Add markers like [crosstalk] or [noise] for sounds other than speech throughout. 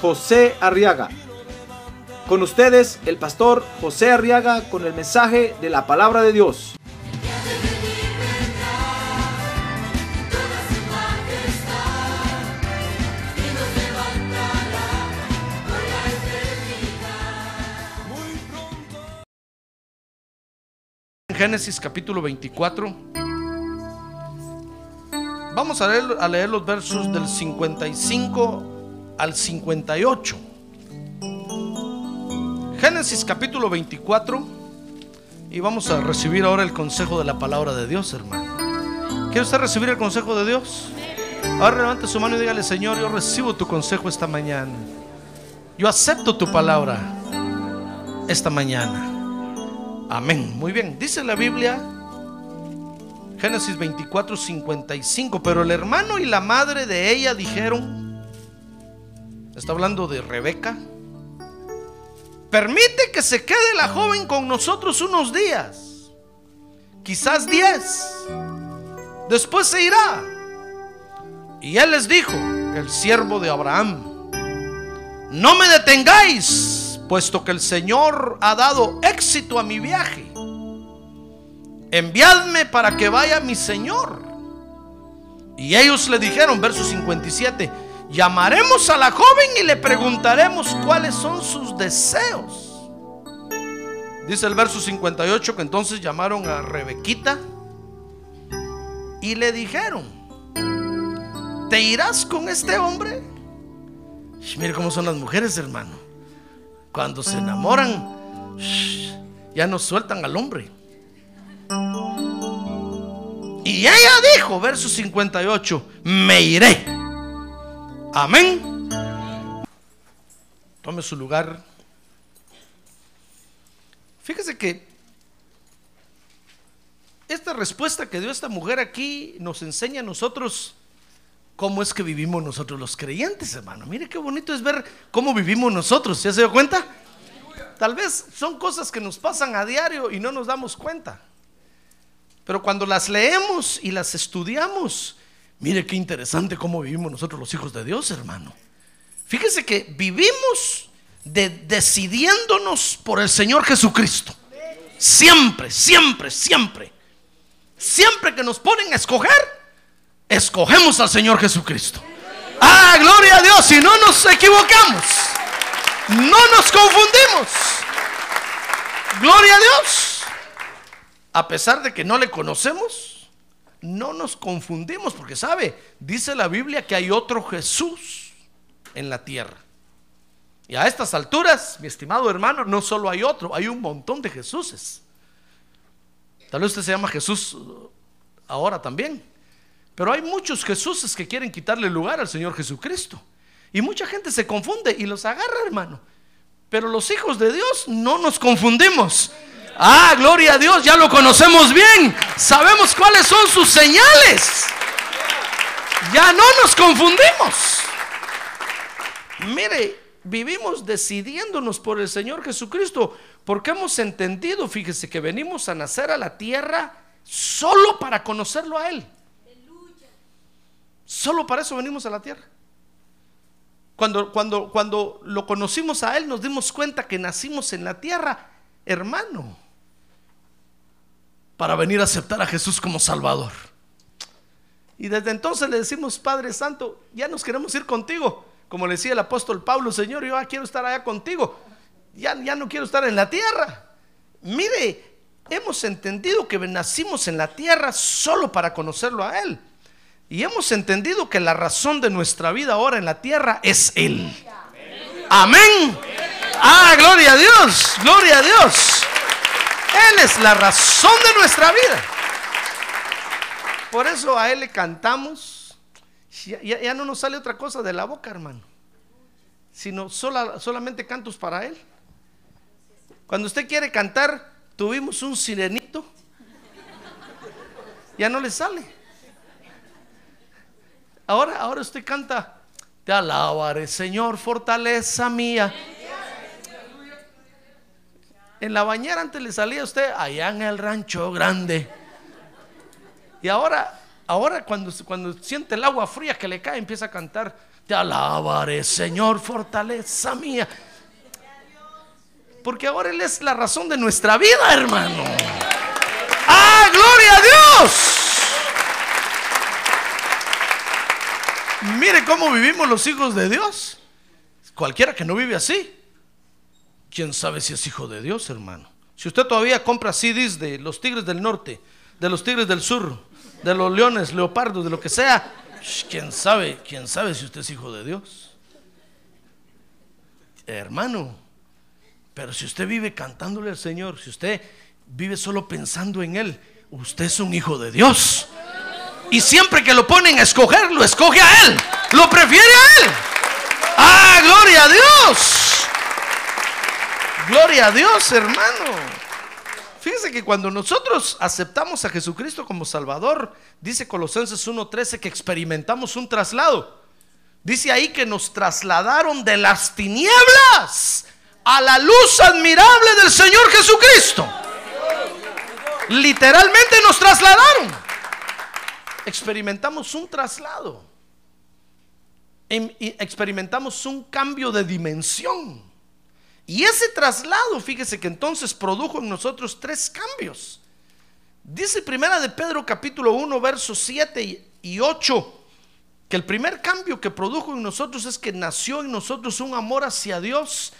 José Arriaga. Con ustedes, el pastor José Arriaga con el mensaje de la palabra de Dios. Génesis capítulo 24. Vamos a leer, a leer los versos del 55 al 58. Génesis capítulo 24. Y vamos a recibir ahora el consejo de la palabra de Dios, hermano. ¿Quiere usted recibir el consejo de Dios? Ahora levante su mano y dígale, Señor, yo recibo tu consejo esta mañana. Yo acepto tu palabra esta mañana. Amén. Muy bien. Dice la Biblia, Génesis 24, 55. Pero el hermano y la madre de ella dijeron, está hablando de Rebeca, permite que se quede la joven con nosotros unos días, quizás diez. Después se irá. Y él les dijo, el siervo de Abraham, no me detengáis, puesto que el Señor ha dado éxito a mi viaje. Enviadme para que vaya mi Señor. Y ellos le dijeron, verso 57, llamaremos a la joven y le preguntaremos cuáles son sus deseos. Dice el verso 58 que entonces llamaron a Rebequita y le dijeron, ¿te irás con este hombre? Mire cómo son las mujeres, hermano. Cuando se enamoran, ya no sueltan al hombre. Y ella dijo, verso 58, me iré. Amén. Tome su lugar. Fíjese que esta respuesta que dio esta mujer aquí nos enseña a nosotros cómo es que vivimos nosotros los creyentes, hermano. Mire qué bonito es ver cómo vivimos nosotros. ¿Ya se dio cuenta? Tal vez son cosas que nos pasan a diario y no nos damos cuenta. Pero cuando las leemos y las estudiamos, mire qué interesante cómo vivimos nosotros los hijos de Dios, hermano. Fíjese que vivimos de decidiéndonos por el Señor Jesucristo. Siempre, siempre, siempre. Siempre que nos ponen a escoger, escogemos al Señor Jesucristo. Ah, gloria a Dios, y no nos equivocamos. No nos confundimos. Gloria a Dios. A pesar de que no le conocemos, no nos confundimos porque sabe, dice la Biblia que hay otro Jesús en la tierra. Y a estas alturas, mi estimado hermano, no solo hay otro, hay un montón de Jesuses. Tal vez usted se llama Jesús ahora también. Pero hay muchos Jesuses que quieren quitarle lugar al Señor Jesucristo. Y mucha gente se confunde y los agarra, hermano. Pero los hijos de Dios no nos confundimos. Ah, gloria a Dios, ya lo conocemos bien. Sabemos cuáles son sus señales. Ya no nos confundimos. Mire, vivimos decidiéndonos por el Señor Jesucristo porque hemos entendido, fíjese, que venimos a nacer a la tierra solo para conocerlo a Él. Solo para eso venimos a la tierra. Cuando, cuando, cuando lo conocimos a Él, nos dimos cuenta que nacimos en la tierra, hermano, para venir a aceptar a Jesús como Salvador. Y desde entonces le decimos, Padre Santo, ya nos queremos ir contigo. Como le decía el apóstol Pablo, Señor, yo quiero estar allá contigo. Ya, ya no quiero estar en la tierra. Mire, hemos entendido que nacimos en la tierra solo para conocerlo a Él. Y hemos entendido que la razón de nuestra vida ahora en la tierra es Él. Amén. Ah, gloria a Dios, gloria a Dios. Él es la razón de nuestra vida. Por eso a Él le cantamos. Ya, no nos sale otra cosa de la boca, hermano. sino sola- solamente cantos para Él. Cuando usted quiere cantar, tuvimos un sirenito, ya no le sale. Ahora, ahora usted canta, te alabaré Señor, fortaleza mía. En la bañera antes le salía a usted allá en el rancho grande. Y ahora, ahora cuando, cuando siente el agua fría que le cae, empieza a cantar, te alabaré Señor, fortaleza mía. Porque ahora Él es la razón de nuestra vida, hermano. ¡Ah, gloria a Dios! Mire cómo vivimos los hijos de Dios. Cualquiera que no vive así, quién sabe si es hijo de Dios, hermano. Si usted todavía compra CDs de los tigres del norte, de los tigres del sur, de los leones, leopardos, de lo que sea, quién sabe, quién sabe si usted es hijo de Dios. Hermano, pero si usted vive cantándole al Señor, si usted vive solo pensando en Él, usted es un hijo de Dios. Y siempre que lo ponen a escoger, lo escoge a Él. Lo prefiere a Él. ¡Ah, gloria a Dios! Gloria a Dios, hermano. Fíjese que cuando nosotros aceptamos a Jesucristo como Salvador, dice Colosenses 1:13 que experimentamos un traslado. Dice ahí que nos trasladaron de las tinieblas a la luz admirable del Señor Jesucristo. Literalmente nos trasladaron. Experimentamos un traslado. Em- Experimentamos un cambio de dimensión. Y ese traslado, fíjese que entonces produjo en nosotros tres cambios. Dice primera de Pedro capítulo 1 versos 7 y- y 8 que el primer cambio que produjo en nosotros es que nació en nosotros un amor hacia Dios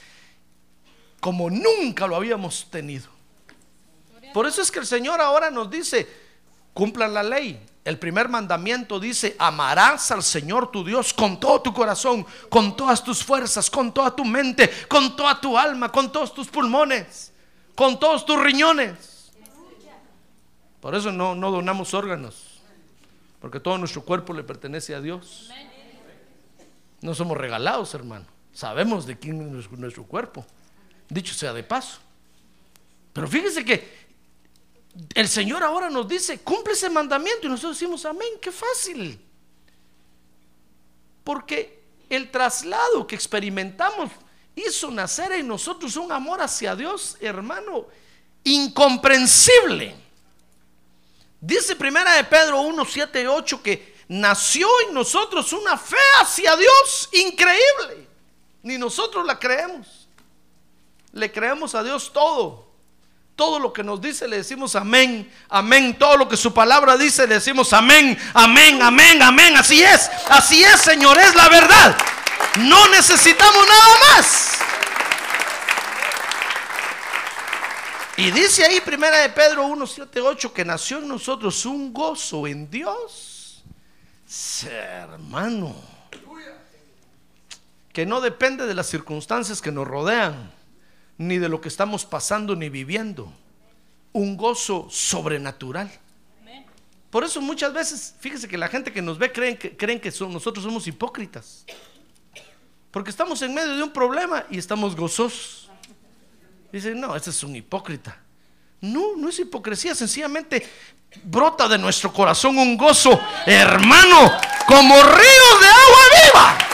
como nunca lo habíamos tenido. Por eso es que el Señor ahora nos dice, cumplan la ley. El primer mandamiento dice, amarás al Señor tu Dios con todo tu corazón, con todas tus fuerzas, con toda tu mente, con toda tu alma, con todos tus pulmones, con todos tus riñones. Por eso no, no donamos órganos, porque todo nuestro cuerpo le pertenece a Dios. No somos regalados, hermano. Sabemos de quién es nuestro- cuerpo. Dicho sea de paso. Pero fíjese que el Señor ahora nos dice, cumple ese mandamiento y nosotros decimos, amén, qué fácil. Porque el traslado que experimentamos hizo nacer en nosotros un amor hacia Dios, hermano, incomprensible. Dice primera de Pedro 1, 7 y 8 que nació en nosotros una fe hacia Dios increíble. Ni nosotros la creemos. Le creemos a Dios todo. Todo lo que nos dice le decimos amén, amén. Todo lo que su palabra dice le decimos amén, amén, amén, amén. Así es, así es, Señor, es la verdad. No necesitamos nada más. Y dice ahí primera de Pedro 1, 7, 8 que nació en nosotros un gozo en Dios. Hermano, que no depende de las circunstancias que nos rodean, ni de lo que estamos pasando ni viviendo. Un gozo sobrenatural. Por eso muchas veces, fíjese que la gente que nos ve creen que, creen que nosotros somos hipócritas. Porque estamos en medio de un problema y estamos gozosos. Dicen, no, este es un hipócrita. No, no es hipocresía, sencillamente brota de nuestro corazón un gozo, hermano, como ríos de agua viva.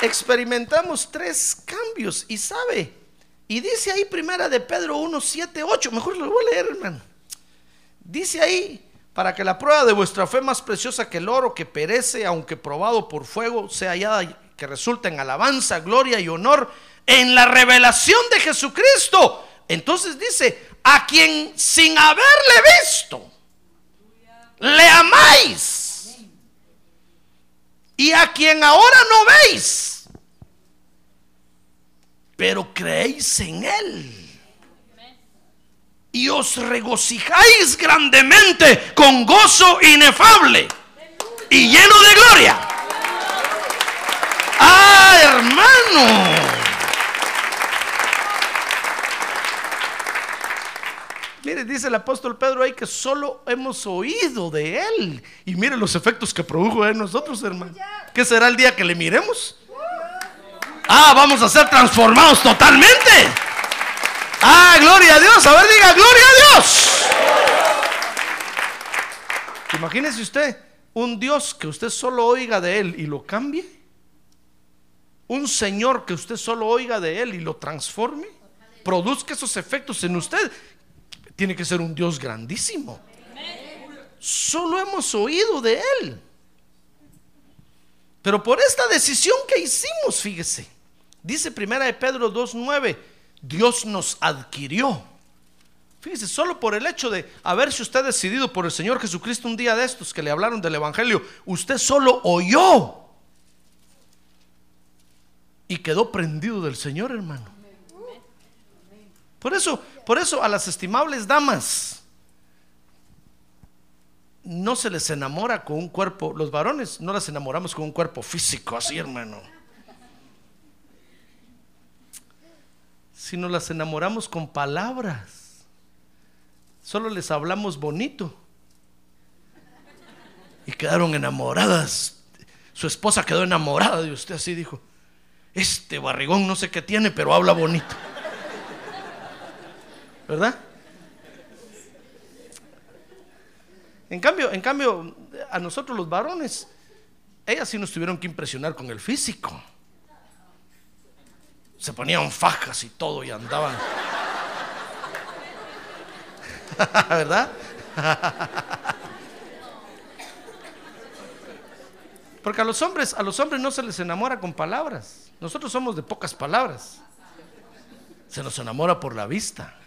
Experimentamos tres cambios y sabe, y dice ahí primera de Pedro 1, 7, 8, mejor lo voy a leer, hermano. Dice ahí, para que la prueba de vuestra fe más preciosa que el oro que perece, aunque probado por fuego, sea hallada que resulta en alabanza, gloria y honor en la revelación de Jesucristo. Entonces dice, a quien sin haberle visto, le amáis. Y a quien ahora no veis, pero creéis en él y os regocijáis grandemente con gozo inefable y lleno de gloria. Ah, hermano. Mire, dice el apóstol Pedro ahí que solo hemos oído de él. Y mire los efectos que produjo en nosotros, hermano. ¿Qué será el día que le miremos? Ah, vamos a ser transformados totalmente. Ah, gloria a Dios. A ver, diga, gloria a Dios. Imagínese usted un Dios que usted solo oiga de él y lo cambie. Un Señor que usted solo oiga de él y lo transforme. Produzca esos efectos en usted. Tiene que ser un Dios grandísimo. Solo hemos oído de él. Pero por esta decisión que hicimos, fíjese, dice primera de Pedro 2.9, Dios nos adquirió. Fíjese, solo por el hecho de haberse usted decidido por el Señor Jesucristo un día de estos que le hablaron del Evangelio, usted solo oyó y quedó prendido del Señor, hermano. Por eso, por eso a las estimables damas no se les enamora con un cuerpo, los varones no las enamoramos con un cuerpo físico así, hermano. Sino las enamoramos con palabras. Solo les hablamos bonito. Y quedaron enamoradas. Su esposa quedó enamorada de usted, así dijo. Este barrigón no sé qué tiene, pero habla bonito. ¿Verdad? En cambio, en cambio, a nosotros los varones, ellas sí nos tuvieron que impresionar con el físico. Se ponían fajas y todo y andaban. [laughs] ¿Verdad? Porque a los hombres, a los hombres no se les enamora con palabras. Nosotros somos de pocas palabras. Se nos enamora por la vista.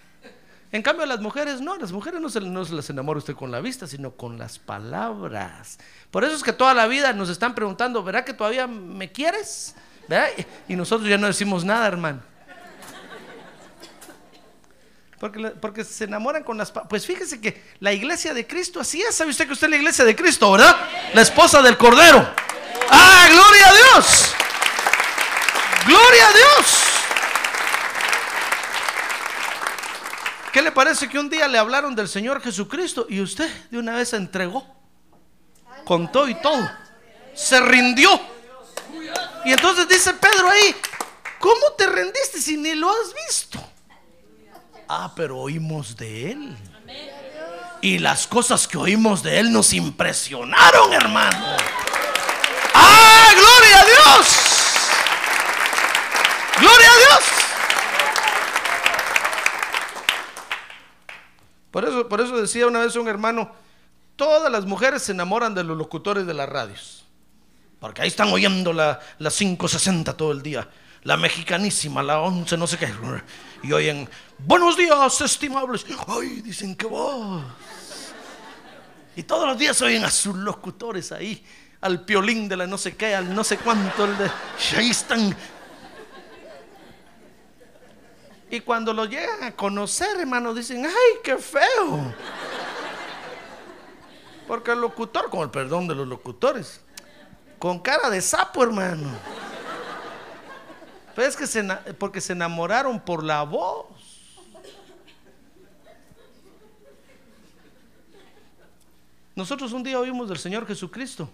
En cambio, a las mujeres no, a las mujeres no se, no las enamora usted con la vista, sino con las palabras. Por eso es que toda la vida nos están preguntando, ¿verdad que todavía me quieres? Y nosotros ya no decimos nada, hermano. Porque, porque se enamoran con las... pa- Pues fíjese que la iglesia de Cristo así es. ¿Sabe usted que usted es la iglesia de Cristo, verdad? La esposa del Cordero. ¡Ah, gloria a Dios! ¡Gloria a Dios! ¿Qué le parece que un día le hablaron del Señor Jesucristo y usted de una vez se entregó? Contó y todo. Se rindió. Y entonces dice Pedro ahí, ¿cómo te rendiste si ni lo has visto? Ah, pero oímos de él. Y las cosas que oímos de él nos impresionaron, hermano. ¡Ah, gloria a Dios! ¡Gloria a Dios! Por eso, por eso decía una vez un hermano, todas las mujeres se enamoran de los locutores de las radios. Porque ahí están oyendo la, la 560 todo el día. La mexicanísima, la 11, no sé qué. Y oyen, buenos días, estimables. Ay, dicen que voz. Y todos los días oyen a sus locutores ahí. Al piolín de la no sé qué, al no sé cuánto. El de, y ahí están. Y cuando lo llegan a conocer, hermano, dicen, ay, qué feo. Porque el locutor, con el perdón de los locutores, con cara de sapo, hermano. Pero es que se, porque se enamoraron por la voz. Nosotros un día oímos del Señor Jesucristo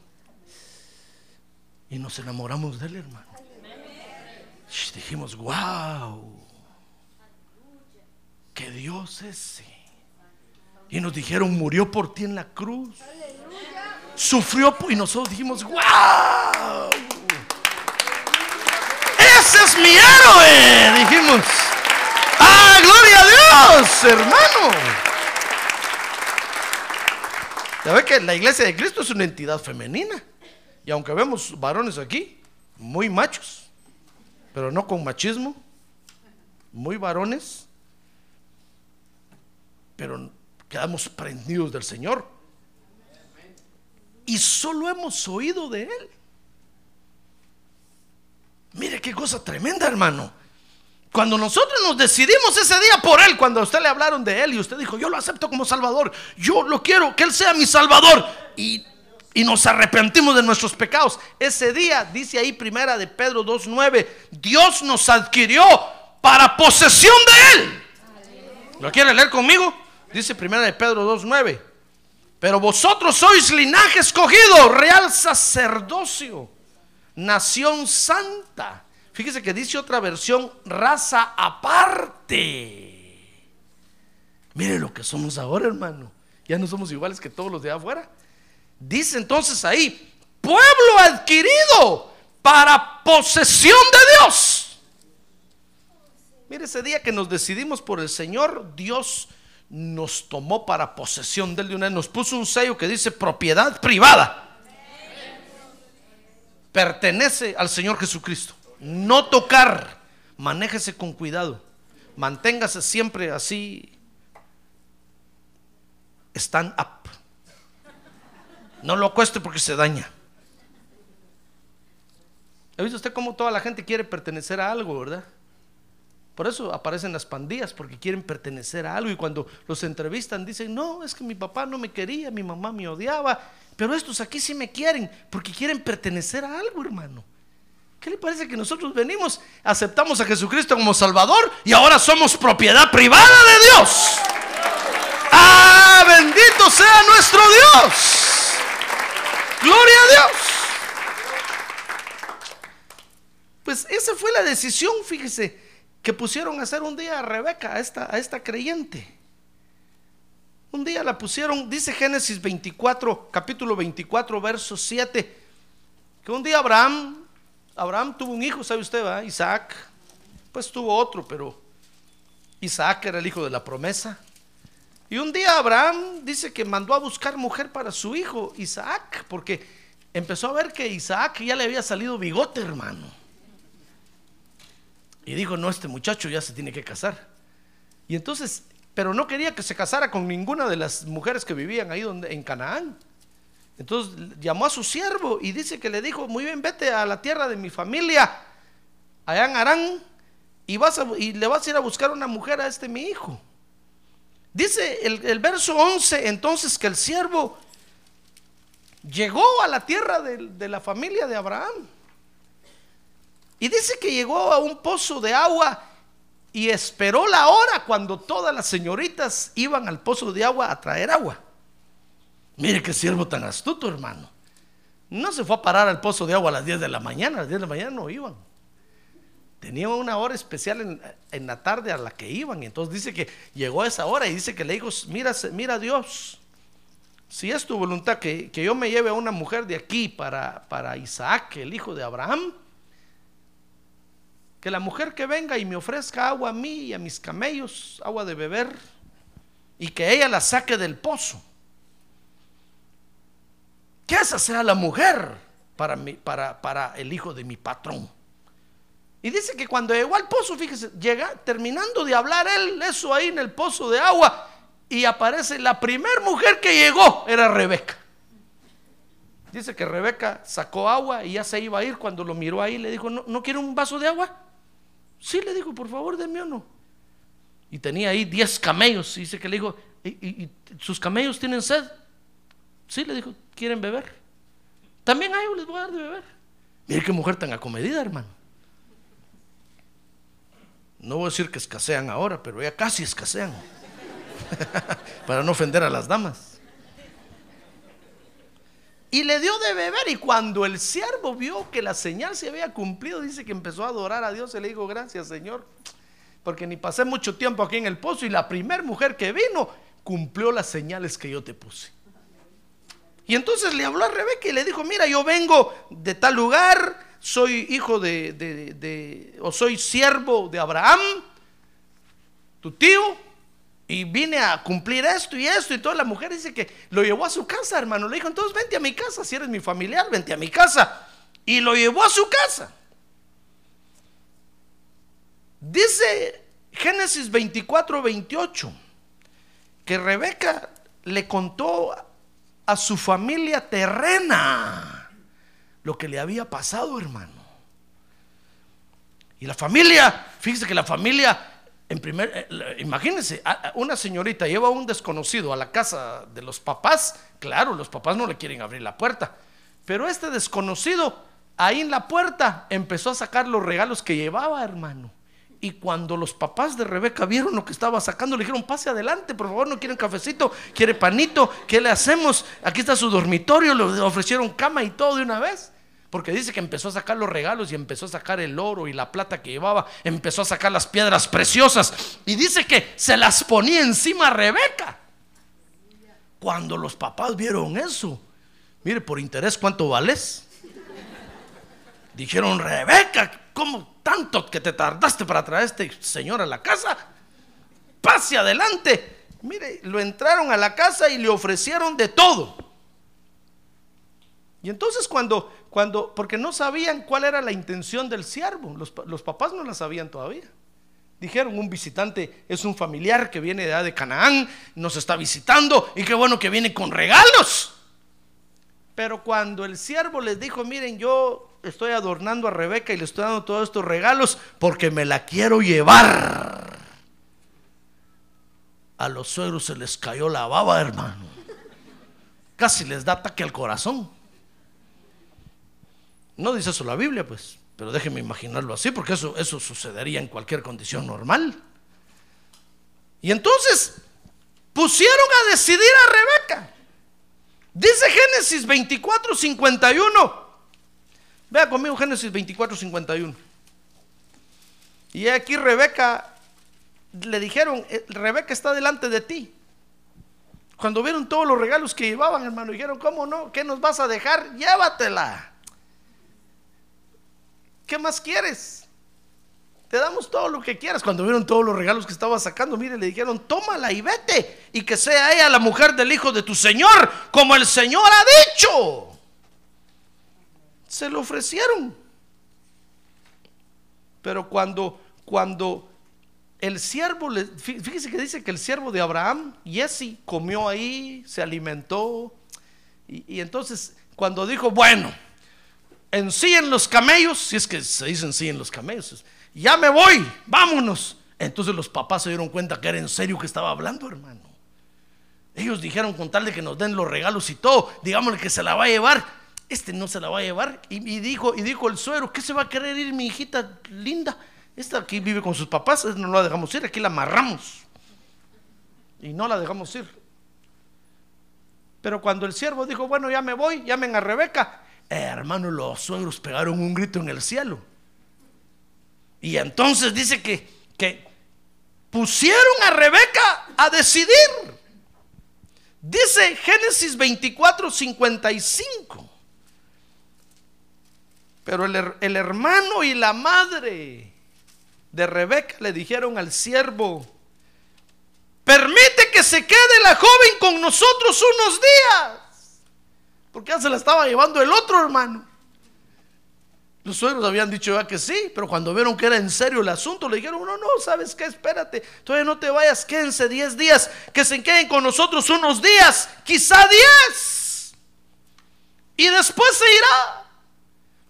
y nos enamoramos de Él, hermano. Dijimos, wow, que Dios ese. Y nos dijeron, murió por ti en la cruz. Sufrió y nosotros dijimos, wow. Ese es mi héroe, dijimos. ¡Ah, gloria a Dios, hermano! Ya ve que la iglesia de Cristo es una entidad femenina. Y aunque vemos varones aquí, muy machos, pero no con machismo, muy varones, pero quedamos prendidos del Señor. Y solo hemos oído de Él. Mire qué cosa tremenda, hermano. Cuando nosotros nos decidimos ese día por Él, cuando a usted le hablaron de Él y usted dijo, yo lo acepto como Salvador, yo lo quiero, que Él sea mi Salvador. Y, y nos arrepentimos de nuestros pecados. Ese día, dice ahí primera de Pedro 2.9, Dios nos adquirió para posesión de Él. ¿Lo quiere leer conmigo? Dice primera de Pedro 2.9. Pero vosotros sois linaje escogido, real sacerdocio, nación santa. Fíjese que dice otra versión, raza aparte. Mire lo que somos ahora, hermano. Ya no somos iguales que todos los de afuera. Dice entonces ahí, pueblo adquirido para posesión de Dios. Mire, ese día que nos decidimos por el Señor, Dios nos tomó para posesión de él de una nos puso un sello que dice propiedad privada. Pertenece al Señor Jesucristo. No tocar, manéjese con cuidado. Manténgase siempre así stand up. No lo acueste porque se daña. ¿Ha visto usted cómo toda la gente quiere pertenecer a algo, verdad? Por eso aparecen las pandillas, porque quieren pertenecer a algo. Y cuando los entrevistan dicen, no, es que mi papá no me quería, mi mamá me odiaba. Pero estos aquí sí me quieren, porque quieren pertenecer a algo, hermano. ¿Qué le parece que nosotros venimos, aceptamos a Jesucristo como Salvador y ahora somos propiedad privada de Dios? ¡Ah, bendito sea nuestro Dios! ¡Gloria a Dios! Pues esa fue la decisión, fíjese que pusieron a hacer un día a Rebeca, a esta, a esta creyente. Un día la pusieron, dice Génesis 24, capítulo 24, verso 7, que un día Abraham, Abraham tuvo un hijo, ¿sabe usted? Va? Isaac, pues tuvo otro, pero Isaac era el hijo de la promesa. Y un día Abraham dice que mandó a buscar mujer para su hijo Isaac, porque empezó a ver que Isaac ya le había salido bigote, hermano. Y dijo, no, este muchacho ya se tiene que casar. Y entonces, pero no quería que se casara con ninguna de las mujeres que vivían ahí donde, en Canaán. Entonces llamó a su siervo y dice que le dijo, muy bien, vete a la tierra de mi familia, allá en Arán, y, vas y le vas a ir a buscar una mujer a este mi hijo. Dice el, verso 11, entonces que el siervo llegó a la tierra de la familia de Abraham. Y dice que llegó a un pozo de agua y esperó la hora cuando todas las señoritas iban al pozo de agua a traer agua. Mire qué siervo tan astuto, hermano. No se fue a parar al pozo de agua a las 10 de la mañana, a las 10 de la mañana no iban. Tenía una hora especial en, la tarde a la que iban. Y entonces dice que llegó a esa hora y dice que le dijo, mira, mira Dios, si es tu voluntad que, yo me lleve a una mujer de aquí para, para Isaac, el hijo de Abraham, que la mujer que venga y me ofrezca agua a mí y a mis camellos, agua de beber, y que ella la saque del pozo. Que esa sea la mujer para, para, el hijo de mi patrón. Y dice que cuando llegó al pozo, fíjese, llega terminando de hablar él, eso ahí en el pozo de agua, y aparece la primera mujer que llegó, era Rebeca. Dice que Rebeca sacó agua y ya se iba a ir cuando lo miró ahí, le dijo, ¿no, ¿no quiere un vaso de agua? Sí, le dijo, por favor, denme uno. Y tenía ahí 10 camellos. Y dice que le dijo, ¿Y, sus camellos tienen sed? Sí, le dijo, ¿quieren beber? También a ellos les voy a dar de beber. Mire qué mujer tan acomedida, hermano. No voy a decir que escasean ahora, pero ya casi escasean. [laughs] Para no ofender a las damas. Y le dio de beber. Y cuando el siervo vio que la señal se había cumplido, dice que empezó a adorar a Dios y le dijo, gracias Señor, porque ni pasé mucho tiempo aquí en el pozo y la primera mujer que vino cumplió las señales que yo te puse. Y entonces le habló a Rebeca y le dijo, mira, yo vengo de tal lugar, soy hijo de, de o soy siervo de Abraham, tu tío, y vine a cumplir esto y esto y toda la mujer dice que lo llevó a su casa, hermano. Le dijo, entonces vente a mi casa, si eres mi familiar, vente a mi casa. Y lo llevó a su casa. Dice Génesis 24, 28, que Rebeca le contó a su familia terrena lo que le había pasado, hermano. Y la familia, fíjese que la familia en primer, eh, imagínense, una señorita lleva a un desconocido a la casa de los papás, claro, los papás no le quieren abrir la puerta, pero este desconocido ahí en la puerta empezó a sacar los regalos que llevaba, hermano. Y cuando los papás de Rebeca vieron lo que estaba sacando, le dijeron, pase adelante, por favor, no quieren cafecito, quiere panito, ¿qué le hacemos? Aquí está su dormitorio, le ofrecieron cama y todo de una vez. Porque dice que empezó a sacar los regalos y empezó a sacar el oro y la plata que llevaba, empezó a sacar las piedras preciosas y dice que se las ponía encima a Rebeca. Cuando los papás vieron eso, mire, por interés, ¿cuánto vales? Dijeron, Rebeca, ¿cómo tanto que te tardaste para traer a este señor a la casa? Pase adelante. Mire, lo entraron a la casa y le ofrecieron de todo. Y entonces cuando, cuando, porque no sabían cuál era la intención del siervo, los, los papás no la sabían todavía. Dijeron, un visitante es un familiar que viene de, de Canaán, nos está visitando y qué bueno que viene con regalos. Pero cuando el siervo les dijo, miren, yo estoy adornando a Rebeca y le estoy dando todos estos regalos porque me la quiero llevar. A los suegros se les cayó la baba, hermano. Casi les da ataque al corazón. No dice eso la Biblia, pues. Pero déjenme imaginarlo así, porque eso, eso sucedería en cualquier condición normal. Y entonces pusieron a decidir a Rebeca. Dice Génesis 24, 51. Vea conmigo Génesis 24, 51. Y aquí Rebeca, le dijeron, eh, Rebeca está delante de ti. Cuando vieron todos los regalos que llevaban, hermano, dijeron, ¿cómo no? ¿Qué nos vas a dejar? Llévatela. ¿Qué más quieres? Te damos todo lo que quieras. Cuando vieron todos los regalos que estaba sacando, mire, le dijeron, tómala y vete. Y que sea ella la mujer del hijo de tu Señor, como el Señor ha dicho. Se lo ofrecieron. Pero cuando, cuando el siervo, le, fíjese que dice que el siervo de Abraham, Jesse, comió ahí, se alimentó. Y, y entonces, cuando dijo, bueno, en sí en los camellos, si es que se dicen sí en los camellos, ya me voy, vámonos. Entonces los papás se dieron cuenta que era en serio que estaba hablando, hermano. Ellos dijeron con tal de que nos den los regalos y todo, digámosle que se la va a llevar. Este no se la va a llevar. Y, dijo, y dijo el suero, ¿qué se va a querer ir mi hijita linda? Esta aquí vive con sus papás, no la dejamos ir, aquí la amarramos. Y no la dejamos ir. Pero cuando el siervo dijo, bueno, ya me voy, llamen a Rebeca, hermano, los suegros pegaron un grito en el cielo. Y entonces dice que, que pusieron a Rebeca a decidir. Dice Génesis 24, 55. Pero el, el, hermano y la madre de Rebeca le dijeron al siervo, permite que se quede la joven con nosotros unos días. Porque ya se la estaba llevando el otro hermano. Los suegros habían dicho ya que sí, pero cuando vieron que era en serio el asunto, le dijeron, no, no, ¿sabes qué? Espérate, todavía no te vayas, quédense 10 días, que se queden con nosotros unos días, quizá 10. Y después se irá.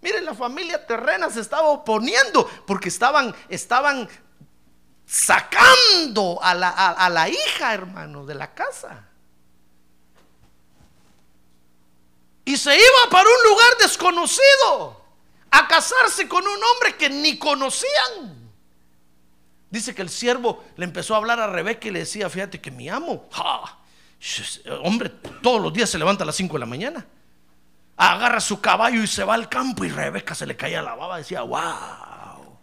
Miren, la familia terrena se estaba oponiendo porque estaban, estaban sacando a la, a la hija, hermano, de la casa. Y se iba para un lugar desconocido a casarse con un hombre que ni conocían. Dice que el siervo le empezó a hablar a Rebeca y le decía, fíjate que mi amo, hombre, todos los días se levanta a las 5 de la mañana, agarra su caballo y se va al campo y Rebeca se le caía la baba, decía, wow,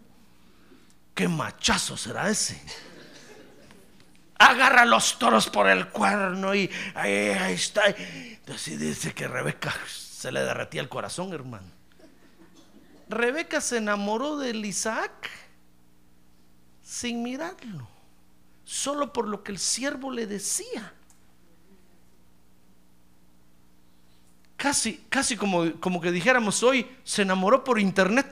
qué machazo será ese agarra los toros por el cuerno y ahí, está. Así dice que Rebeca se le derretía el corazón, hermano. Rebeca se enamoró de Isaac sin mirarlo, solo por lo que el siervo le decía. Casi, casi como, como que dijéramos hoy, se enamoró por internet.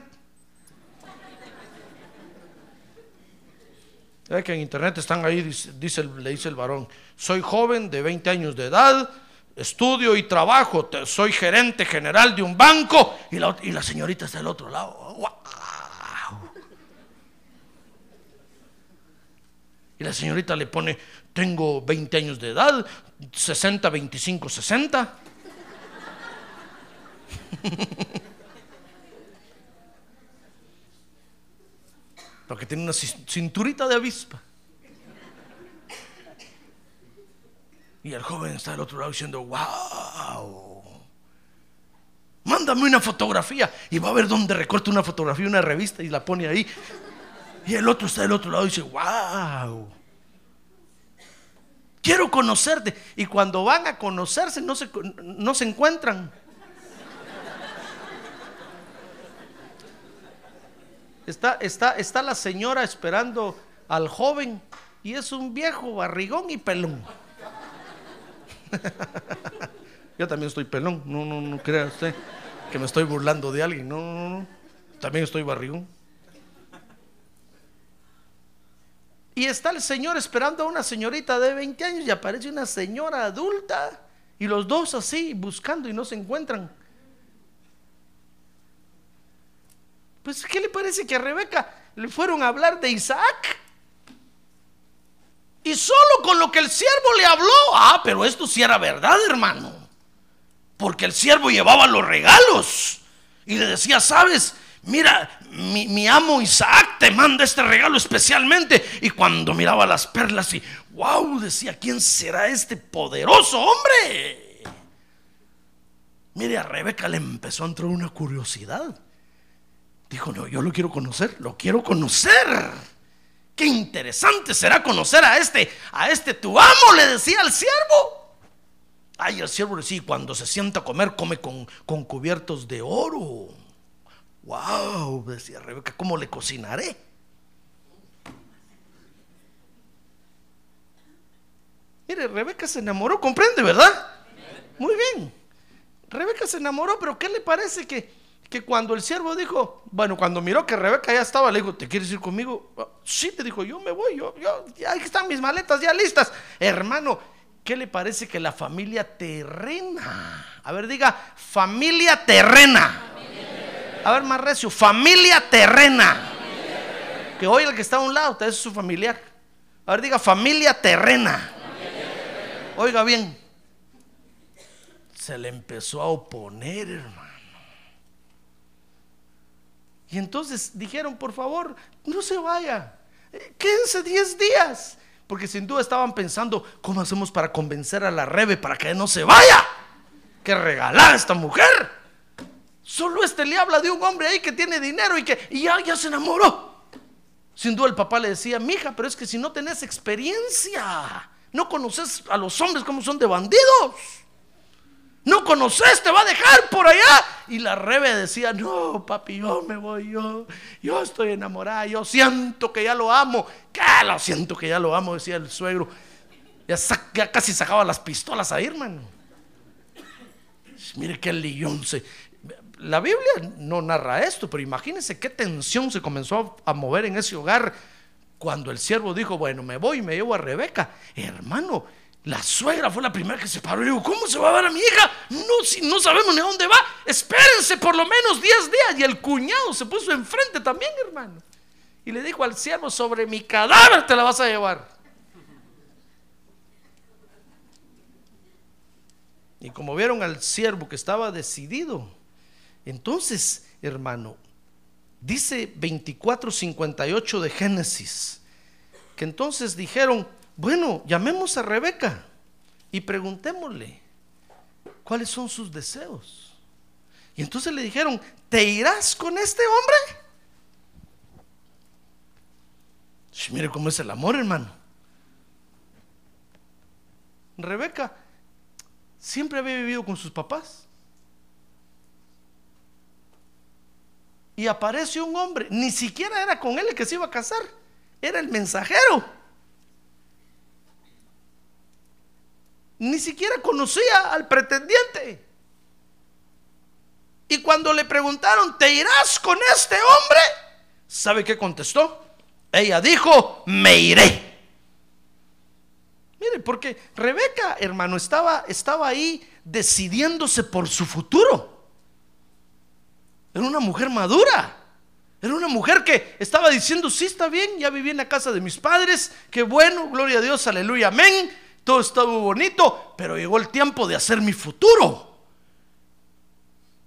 que en internet están ahí, dice, le dice el varón, soy joven de 20 años de edad, estudio y trabajo, soy gerente general de un banco y la, señorita está del otro lado. Y la señorita le pone, tengo 20 años de edad, 60, 25, 60. Porque tiene una ci- cinturita de avispa. Y el joven está del otro lado diciendo, wow. Mándame una fotografía. Y va a ver dónde recorta una fotografía, una revista y la pone ahí. Y el otro está del otro lado y dice, wow. Quiero conocerte. Y cuando van a conocerse no se, no se encuentran. Está, está, está la señora esperando al joven y es un viejo barrigón y pelón. [laughs] Yo también estoy pelón, no, no, no crea usted que me estoy burlando de alguien, no, no, no, también estoy barrigón. Y está el señor esperando a una señorita de 20 años y aparece una señora adulta y los dos así buscando y no se encuentran. Pues, ¿qué le parece que a Rebeca le fueron a hablar de Isaac? Y solo con lo que el siervo le habló, ah, pero esto sí era verdad, hermano. Porque el siervo llevaba los regalos y le decía, sabes, mira, mi, amo Isaac te manda este regalo especialmente. Y cuando miraba las perlas y, wow, decía, ¿quién será este poderoso hombre? Mire, a Rebeca le empezó a entrar una curiosidad. Dijo, no, yo lo quiero conocer, lo quiero conocer. Qué interesante será conocer a este, a este tu amo, le decía al siervo. Ay, el siervo le decía, cuando se sienta a comer, come con, con cubiertos de oro. Wow, decía Rebeca, ¿cómo le cocinaré? Mire, Rebeca se enamoró, comprende, ¿verdad? Muy bien. Rebeca se enamoró, pero ¿qué le parece que, que cuando el siervo dijo, bueno, cuando miró que Rebeca ya estaba, le dijo, ¿te quieres ir conmigo? "Ah, Sí, te dijo, yo me voy, yo, yo, ya están mis maletas ya listas. Hermano, ¿qué le parece que la familia terrena? A ver, diga, familia terrena. A ver, más recio, familia terrena. Que hoy el que está a un lado, usted es su familiar. A ver, diga, familia terrena. Oiga bien, se le empezó a oponer, hermano. Y entonces dijeron, por favor, no se vaya, eh, quédense 10 días. Porque sin duda estaban pensando, ¿cómo hacemos para convencer a la Rebe para que no se vaya? Que regalar a esta mujer. Solo este le habla de un hombre ahí que tiene dinero y que y ya, ya se enamoró. Sin duda el papá le decía, mija, pero es que si no tenés experiencia, no conoces a los hombres como son de bandidos. No conoces, te va a dejar por allá. Y la Rebe decía, no, papi, yo me voy, yo, yo estoy enamorada, yo siento que ya lo amo. ¿Qué? Lo siento que ya lo amo, decía el suegro. Ya, casi sacaba las pistolas ahí, hermano. Mire qué lillón se... La Biblia no narra esto, pero imagínense qué tensión se comenzó a mover en ese hogar cuando el siervo dijo, bueno, me voy y me llevo a Rebeca. Hermano, la suegra fue la primera que se paró y dijo, ¿cómo se va a ver a mi hija? No, si no sabemos ni a dónde va. Espérense por lo menos 10 días. Y el cuñado se puso enfrente también, hermano. Y le dijo al siervo, sobre mi cadáver te la vas a llevar. Y como vieron al siervo que estaba decidido, entonces, hermano, dice 24:58 de Génesis, que entonces dijeron, bueno, llamemos a Rebeca y preguntémosle cuáles son sus deseos. Y entonces le dijeron, ¿te irás con este hombre? Sh, mire cómo es el amor, hermano. Rebeca siempre había vivido con sus papás. Y aparece un hombre, ni siquiera era con él el que se iba a casar, era el mensajero. Ni siquiera conocía al pretendiente. Y cuando le preguntaron, ¿te irás con este hombre? ¿Sabe qué contestó? Ella dijo, me iré. Mire, porque Rebeca, hermano, estaba, estaba ahí decidiéndose por su futuro. Era una mujer madura. Era una mujer que estaba diciendo, sí está bien, ya viví en la casa de mis padres, qué bueno, gloria a Dios, aleluya, amén. Todo muy bonito, pero llegó el tiempo de hacer mi futuro.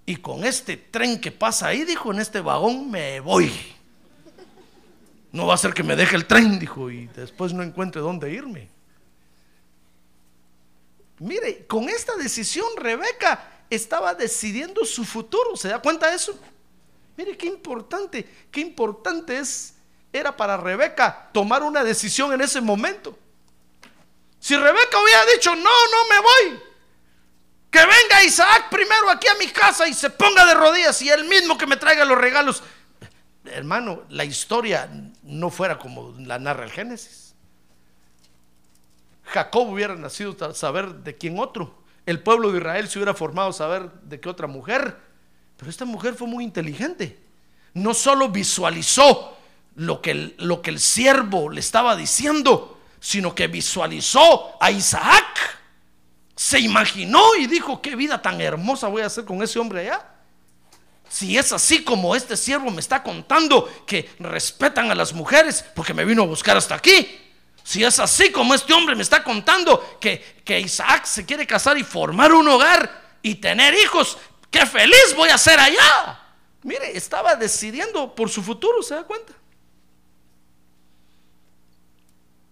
Y con este tren que pasa ahí, dijo, en este vagón me voy. No va a ser que me deje el tren, dijo, y después no encuentre dónde irme. Mire, con esta decisión Rebeca estaba decidiendo su futuro. ¿Se da cuenta de eso? Mire qué importante, qué importante es era para Rebeca tomar una decisión en ese momento. Si Rebeca hubiera dicho, "No, no me voy." Que venga Isaac primero aquí a mi casa y se ponga de rodillas y él mismo que me traiga los regalos. Hermano, la historia no fuera como la narra el Génesis. Jacob hubiera nacido saber de quién otro. El pueblo de Israel se hubiera formado saber de qué otra mujer. Pero esta mujer fue muy inteligente. No solo visualizó lo que el, lo que el siervo le estaba diciendo, sino que visualizó a Isaac. Se imaginó y dijo, qué vida tan hermosa voy a hacer con ese hombre allá. Si es así como este siervo me está contando que respetan a las mujeres porque me vino a buscar hasta aquí. Si es así como este hombre me está contando que, que Isaac se quiere casar y formar un hogar y tener hijos, qué feliz voy a ser allá. Mire, estaba decidiendo por su futuro, ¿se da cuenta?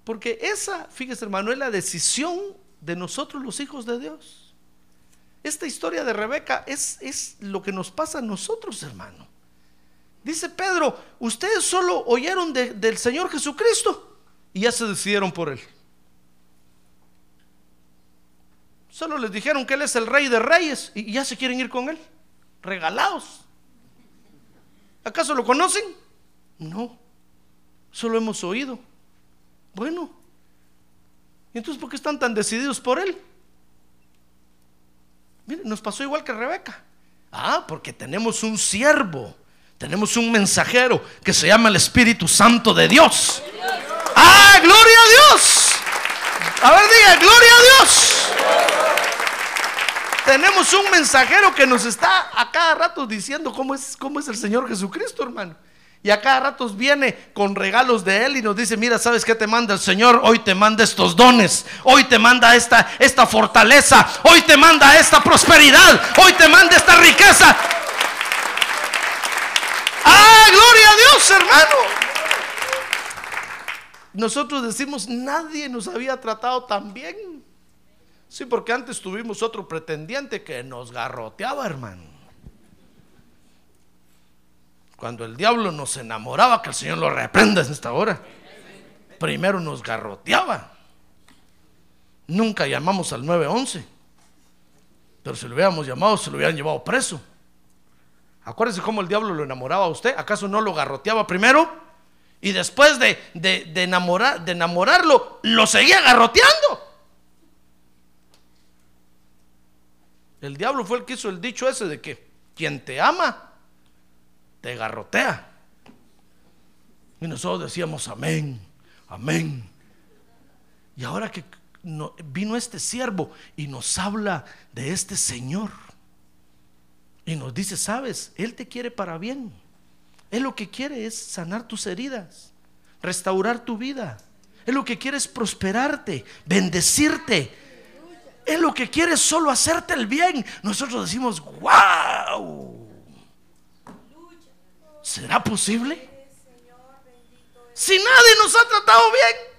Porque esa, fíjese hermano, es la decisión de nosotros los hijos de Dios. Esta historia de Rebeca es, es lo que nos pasa a nosotros, hermano. Dice Pedro, ustedes solo oyeron de- del Señor Jesucristo y ya se decidieron por Él. Solo les dijeron que Él es el rey de reyes y ya se quieren ir con Él. Regalados. ¿Acaso lo conocen? No. Solo hemos oído. Bueno. ¿Y entonces por qué están tan decididos por Él? Miren, nos pasó igual que Rebeca. Ah, porque tenemos un siervo, tenemos un mensajero que se llama el Espíritu Santo de Dios. Ah, gloria a Dios. A ver, diga, gloria a Dios. Tenemos un mensajero que nos está a cada rato diciendo cómo es, cómo es el Señor Jesucristo, hermano. Y a cada rato viene con regalos de Él y nos dice, mira, ¿sabes qué te manda el Señor? Hoy te manda estos dones, hoy te manda esta, esta fortaleza, hoy te manda esta prosperidad, hoy te manda esta riqueza. ¡Ah, gloria a Dios, hermano! Nosotros decimos, nadie nos había tratado tan bien. Sí, porque antes tuvimos otro pretendiente que nos garroteaba, hermano. Cuando el diablo nos enamoraba, que el Señor lo reprenda en esta hora. Primero nos garroteaba. Nunca llamamos al 911. Pero si lo hubiéramos llamado, se lo hubieran llevado preso. Acuérdese cómo el diablo lo enamoraba a usted. ¿Acaso no lo garroteaba primero? Y después de, de- de enamorar, de enamorarlo, lo seguía garroteando. El diablo fue el que hizo el dicho ese de que quien te ama, te garrotea. Y nosotros decíamos amén, amén. Y ahora que no- vino este siervo y nos habla de este Señor. Y nos dice, sabes, Él te quiere para bien. Él lo que quiere es sanar tus heridas, restaurar tu vida. Él lo que quiere es prosperarte, bendecirte. Él lo que quiere es solo hacerte el bien. Nosotros decimos, wow. ¿Será posible? Si nadie nos ha tratado bien.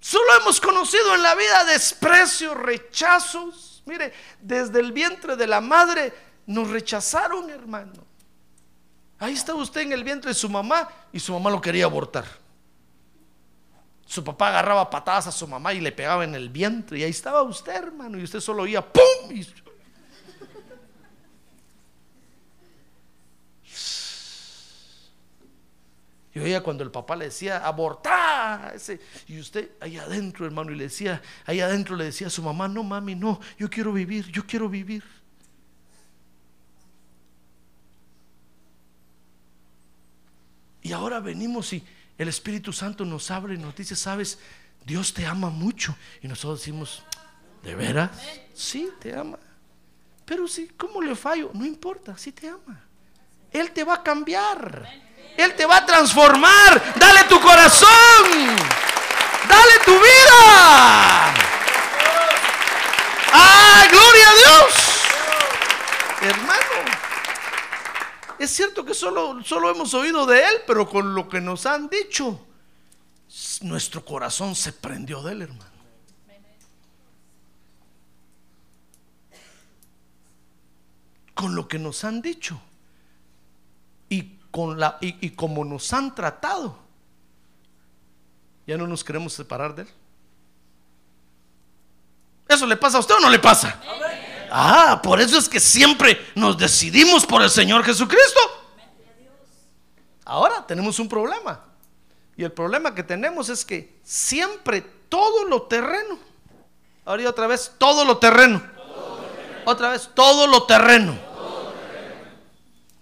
Solo hemos conocido en la vida desprecio, rechazos. Mire, desde el vientre de la madre nos rechazaron, hermano. Ahí está usted en el vientre de su mamá y su mamá lo quería abortar. Su papá agarraba patadas a su mamá y le pegaba en el vientre. Y ahí estaba usted, hermano. Y usted solo oía ¡pum! Y- Y oía cuando el papá le decía, abortar. Ese, y usted ahí adentro, hermano, y le decía, ahí adentro le decía a su mamá, no mami, no, yo quiero vivir, yo quiero vivir. Y ahora venimos y el Espíritu Santo nos abre y nos dice, sabes, Dios te ama mucho. Y nosotros decimos, ¿de veras? Sí, te ama. Pero sí, ¿cómo le fallo? No importa, sí te ama. Él te va a cambiar. Él te va a transformar. Dale tu corazón. Dale tu vida. ¡Ah, gloria a Dios! Hermano, es cierto que solo, solo hemos oído de Él, pero con lo que nos han dicho, nuestro corazón se prendió de Él, hermano. Con lo que nos han dicho y, con la, y, como nos han tratado, ya no nos queremos separar de Él. ¿Eso le pasa a usted o no le pasa? Ah, por eso es que siempre nos decidimos por el Señor Jesucristo. Ahora tenemos un problema. Y el problema que tenemos es que siempre todo lo terreno. Ahora y otra vez, todo lo terreno. Otra vez, todo lo terreno.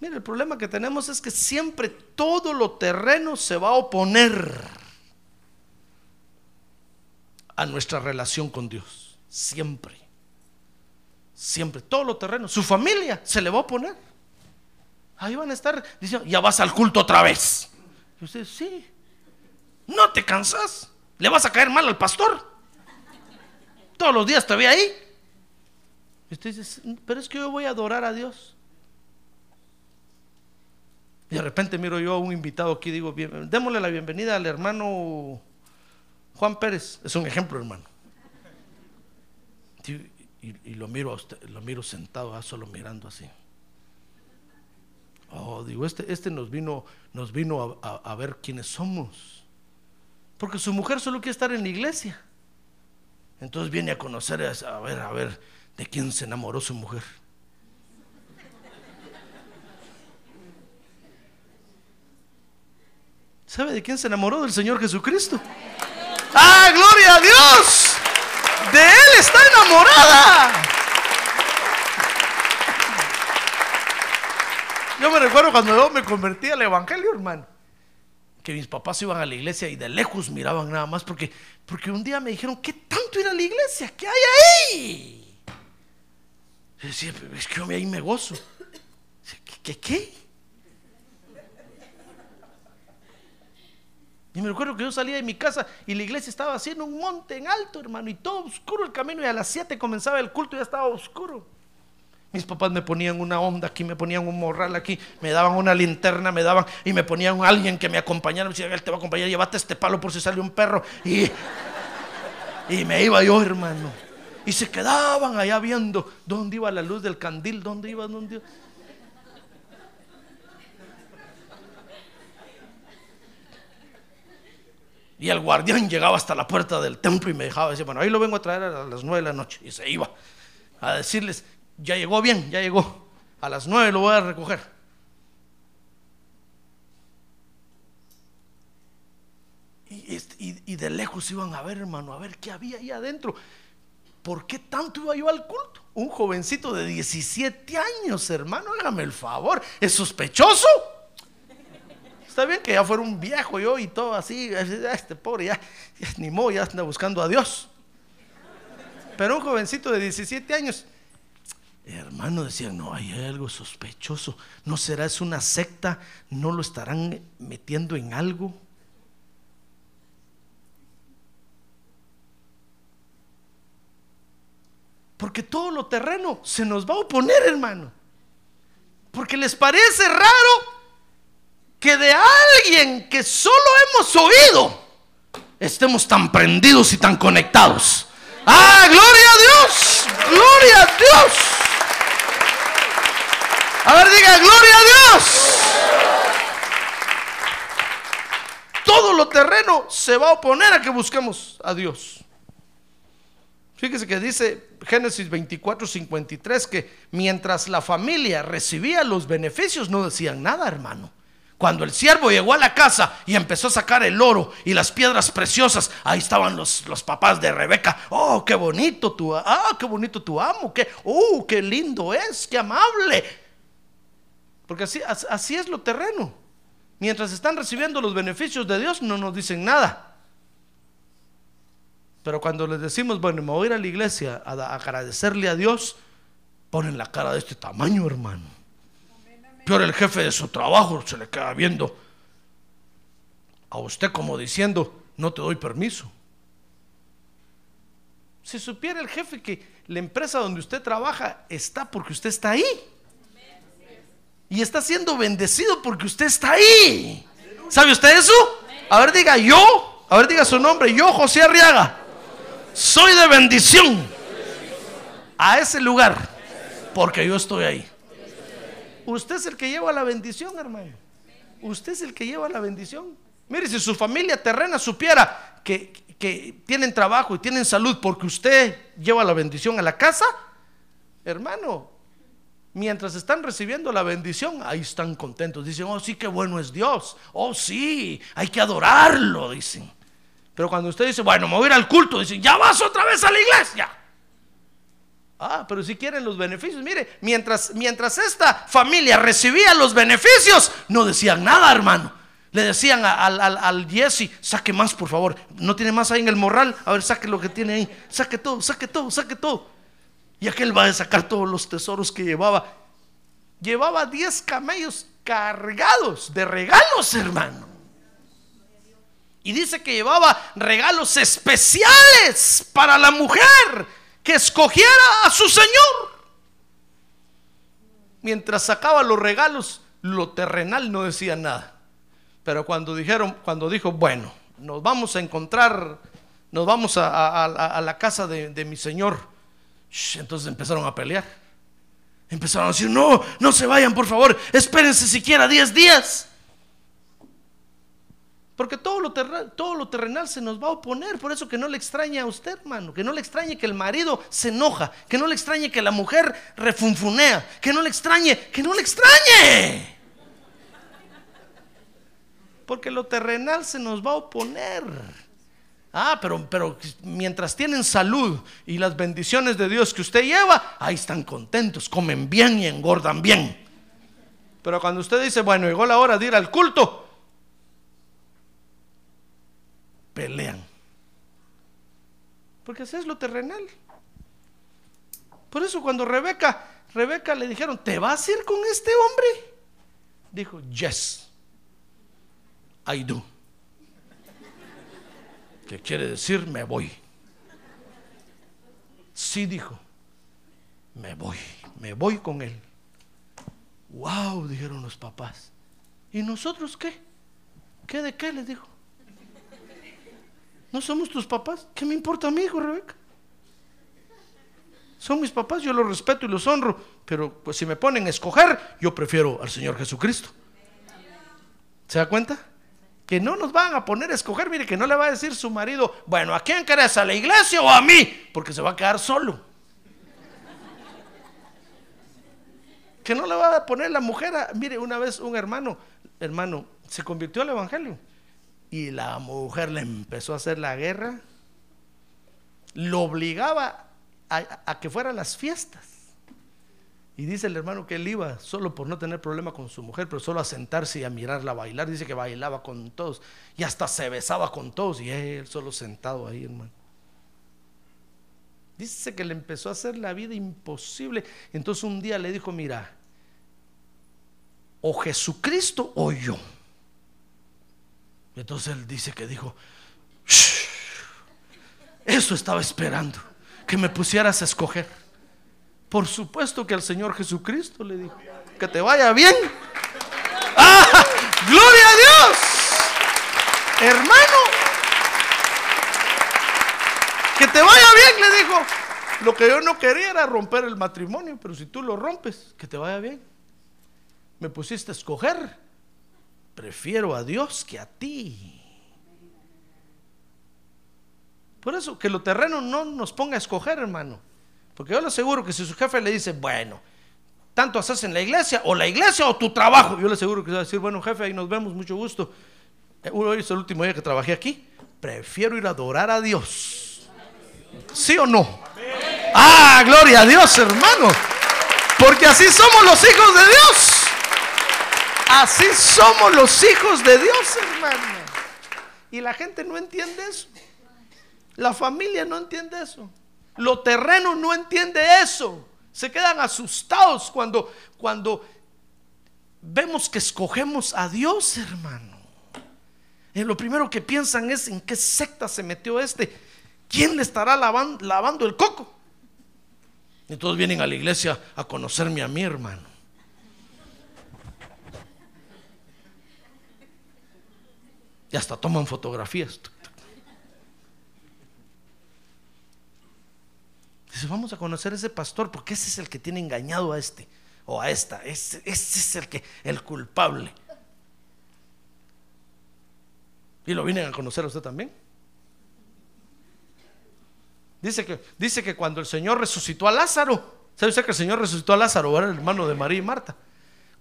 Mira, el problema que tenemos es que siempre todo lo terreno se va a oponer a nuestra relación con Dios. Siempre. Siempre. Todo lo terreno. Su familia se le va a oponer. Ahí van a estar diciendo, ya vas al culto otra vez. Y usted, sí. No te cansas. Le vas a caer mal al pastor. Todos los días te ve ahí. Y usted dice, pero es que yo voy a adorar a Dios. Y de repente miro yo a un invitado aquí, digo, bien, démosle la bienvenida al hermano Juan Pérez. Es un ejemplo, hermano. Y, y- y lo miro a usted, lo miro sentado, ah, solo mirando así. Oh, digo, este, este nos vino, nos vino a ver quiénes somos. Porque su mujer solo quiere estar en la iglesia. Entonces viene a conocer, a ver, a ver, de quién se enamoró su mujer. ¿Sabe de quién se enamoró? Del Señor Jesucristo. ¡Ah, gloria a Dios! De Él está enamorada. Yo me recuerdo cuando me convertí al Evangelio, hermano. Que mis papás iban a la iglesia y de lejos miraban nada más porque, porque un día me dijeron, ¿qué tanto ir a la iglesia? ¿Qué hay ahí? Yo decía, "Pero es que yo ahí me gozo. ¿Qué? ¿Qué? Y me recuerdo que yo salía de mi casa y la iglesia estaba así en un monte en alto, hermano, y todo oscuro el camino. Y a las 7 comenzaba el culto y ya estaba oscuro. Mis papás me ponían una onda aquí, me ponían un morral aquí, me daban una linterna, me daban y me ponían alguien que me acompañara. Me decían, él te va a acompañar, llévate este palo por si sale un perro. Y, y me iba yo, hermano. Y se quedaban allá viendo dónde iba la luz del candil, dónde iba, dónde iba. Y el guardián llegaba hasta la puerta del templo y me dejaba decir, bueno, ahí lo vengo a traer a las nueve de la noche. Y se iba a decirles, ya llegó bien, ya llegó. A las nueve lo voy a recoger. Y, y- y de lejos iban a ver, hermano, a ver qué había ahí adentro. ¿Por qué tanto iba yo al culto? Un jovencito de 17 años, hermano, hágame el favor. ¿Es sospechoso? Está bien que ya fuera un viejo yo y todo así, este pobre ya, ya ni modo, ya anda buscando a Dios. Pero un jovencito de 17 años, hermano, decían, no, hay algo sospechoso. ¿No será es una secta? ¿No lo estarán metiendo en algo? Porque todo lo terreno se nos va a oponer, hermano. Porque les parece raro que de alguien que solo hemos oído estemos tan prendidos y tan conectados. ¡Ah, gloria a Dios! ¡Gloria a Dios! A ver, diga, ¡gloria a Dios! Todo lo terreno se va a oponer a que busquemos a Dios. Fíjese que dice Génesis 24, 53 que mientras la familia recibía los beneficios no decían nada, hermano. Cuando el siervo llegó a la casa y empezó a sacar el oro y las piedras preciosas, ahí estaban los, los papás de Rebeca. Oh, qué bonito tu, ah, qué bonito tu amo, qué, oh, qué lindo es, qué amable. Porque así, as- así es lo terreno. Mientras están recibiendo los beneficios de Dios, no nos dicen nada. Pero cuando les decimos, bueno, me voy a ir a la iglesia a agradecerle a Dios, ponen la cara de este tamaño, hermano. Peor el jefe de su trabajo se le queda viendo a usted como diciendo, no te doy permiso. Si supiera el jefe que la empresa donde usted trabaja está porque usted está ahí. Y está siendo bendecido porque usted está ahí. ¿Sabe usted eso? A ver, diga yo. A ver, diga su nombre. Yo, José Arriaga. Soy de bendición a ese lugar. Porque yo estoy ahí. Usted es el que lleva la bendición, hermano. Usted es el que lleva la bendición. Mire, si su familia terrena supiera que, que tienen trabajo y tienen salud porque usted lleva la bendición a la casa, hermano, mientras están recibiendo la bendición, ahí están contentos. Dicen, oh sí, qué bueno es Dios. Oh sí, hay que adorarlo, dicen. Pero cuando usted dice, bueno, me voy a ir al culto, dicen, ya vas otra vez a la iglesia. Ah, pero si quieren los beneficios, mire, mientras, mientras esta familia recibía los beneficios, no decían nada, hermano. Le decían al, al, Jesse, saque más, por favor. No tiene más ahí en el morral. A ver, saque lo que tiene ahí. Saque todo, saque todo, saque todo. Y aquel va a sacar todos los tesoros que llevaba. Llevaba 10 camellos cargados de regalos, hermano. Y dice que llevaba regalos especiales para la mujer que escogiera a su Señor. Mientras sacaba los regalos, lo terrenal no decía nada. Pero cuando dijeron, cuando dijo, bueno, nos vamos a encontrar, nos vamos a, la casa de, mi Señor, entonces empezaron a pelear. Empezaron a decir, no, no se vayan, por favor, espérense siquiera 10 días. Porque todo lo, terrenal, todo lo terrenal se nos va a oponer. Por eso que no le extrañe a usted, hermano. Que no le extrañe que el marido se enoja. Que no le extrañe que la mujer refunfunea. Que no le extrañe, que no le extrañe. Porque lo terrenal se nos va a oponer. Ah, pero, pero mientras tienen salud y las bendiciones de Dios que usted lleva, ahí están contentos, comen bien y engordan bien. Pero cuando usted dice, bueno, llegó la hora de ir al culto, pelean. Porque así es lo terrenal. Por eso cuando Rebeca, Rebeca le dijeron, ¿te vas a ir con este hombre? Dijo, yes, I do. Que quiere decir, me voy. Sí dijo, me voy, me voy con él. Wow, dijeron los papás. ¿Y nosotros qué? ¿Qué de qué? Les dijo. ¿No somos tus papás? ¿Qué me importa a mí, hijo Rebeca? Son mis papás, yo los respeto y los honro, pero pues si me ponen a escoger, yo prefiero al Señor Jesucristo. ¿Se da cuenta? Que no nos van a poner a escoger, mire, que no le va a decir su marido, bueno, ¿a quién querés? ¿A la iglesia o a mí? Porque se va a quedar solo. Que no le va a poner la mujer a, mire, una vez un hermano, hermano, se convirtió al evangelio y la mujer le empezó a hacer la guerra, lo obligaba a, a que fuera a las fiestas. Y dice el hermano que él iba solo por no tener problema con su mujer, pero solo a sentarse y a mirarla bailar. Dice que bailaba con todos y hasta se besaba con todos y él solo sentado ahí, hermano. Dice que le empezó a hacer la vida imposible. Entonces un día le dijo, mira, o Jesucristo o yo. Entonces él dice que dijo, "Shh, eso estaba esperando, que me pusieras a escoger. Por supuesto que al Señor Jesucristo le dijo, que te vaya bien. ¡Ah! ¡Gloria a Dios! Hermano, que te vaya bien, le dijo. Lo que yo no quería era romper el matrimonio, pero si tú lo rompes, que te vaya bien. Me pusiste a escoger. Prefiero a Dios que a ti. Por eso, que lo terreno no nos ponga a escoger, hermano. Porque yo le aseguro que si su jefe le dice, bueno, tanto haces en la iglesia, o la iglesia o tu trabajo, yo le aseguro que va a decir, bueno, jefe, ahí nos vemos, mucho gusto. Eh, Hoy es el último día que trabajé aquí. Prefiero ir a adorar a Dios. ¿Sí o no? Ah, gloria a Dios, hermano. Porque así somos los hijos de Dios. Así somos los hijos de Dios, hermano. Y la gente no entiende eso. La familia no entiende eso. Lo terreno no entiende eso. Se quedan asustados cuando, cuando vemos que escogemos a Dios, hermano. Y lo primero que piensan es en qué secta se metió este. ¿Quién le estará lavan- lavando el coco? Y todos vienen a la iglesia a conocerme a mí, hermano. Y hasta toman fotografías. Dice, vamos a conocer a ese pastor porque ese es el que tiene engañado a este o a esta. Ese, es el que el culpable. Y lo vienen a conocer a usted también. Dice que, dice que cuando el Señor resucitó a Lázaro, ¿sabe usted que el Señor resucitó a Lázaro? Era el hermano de María y Marta.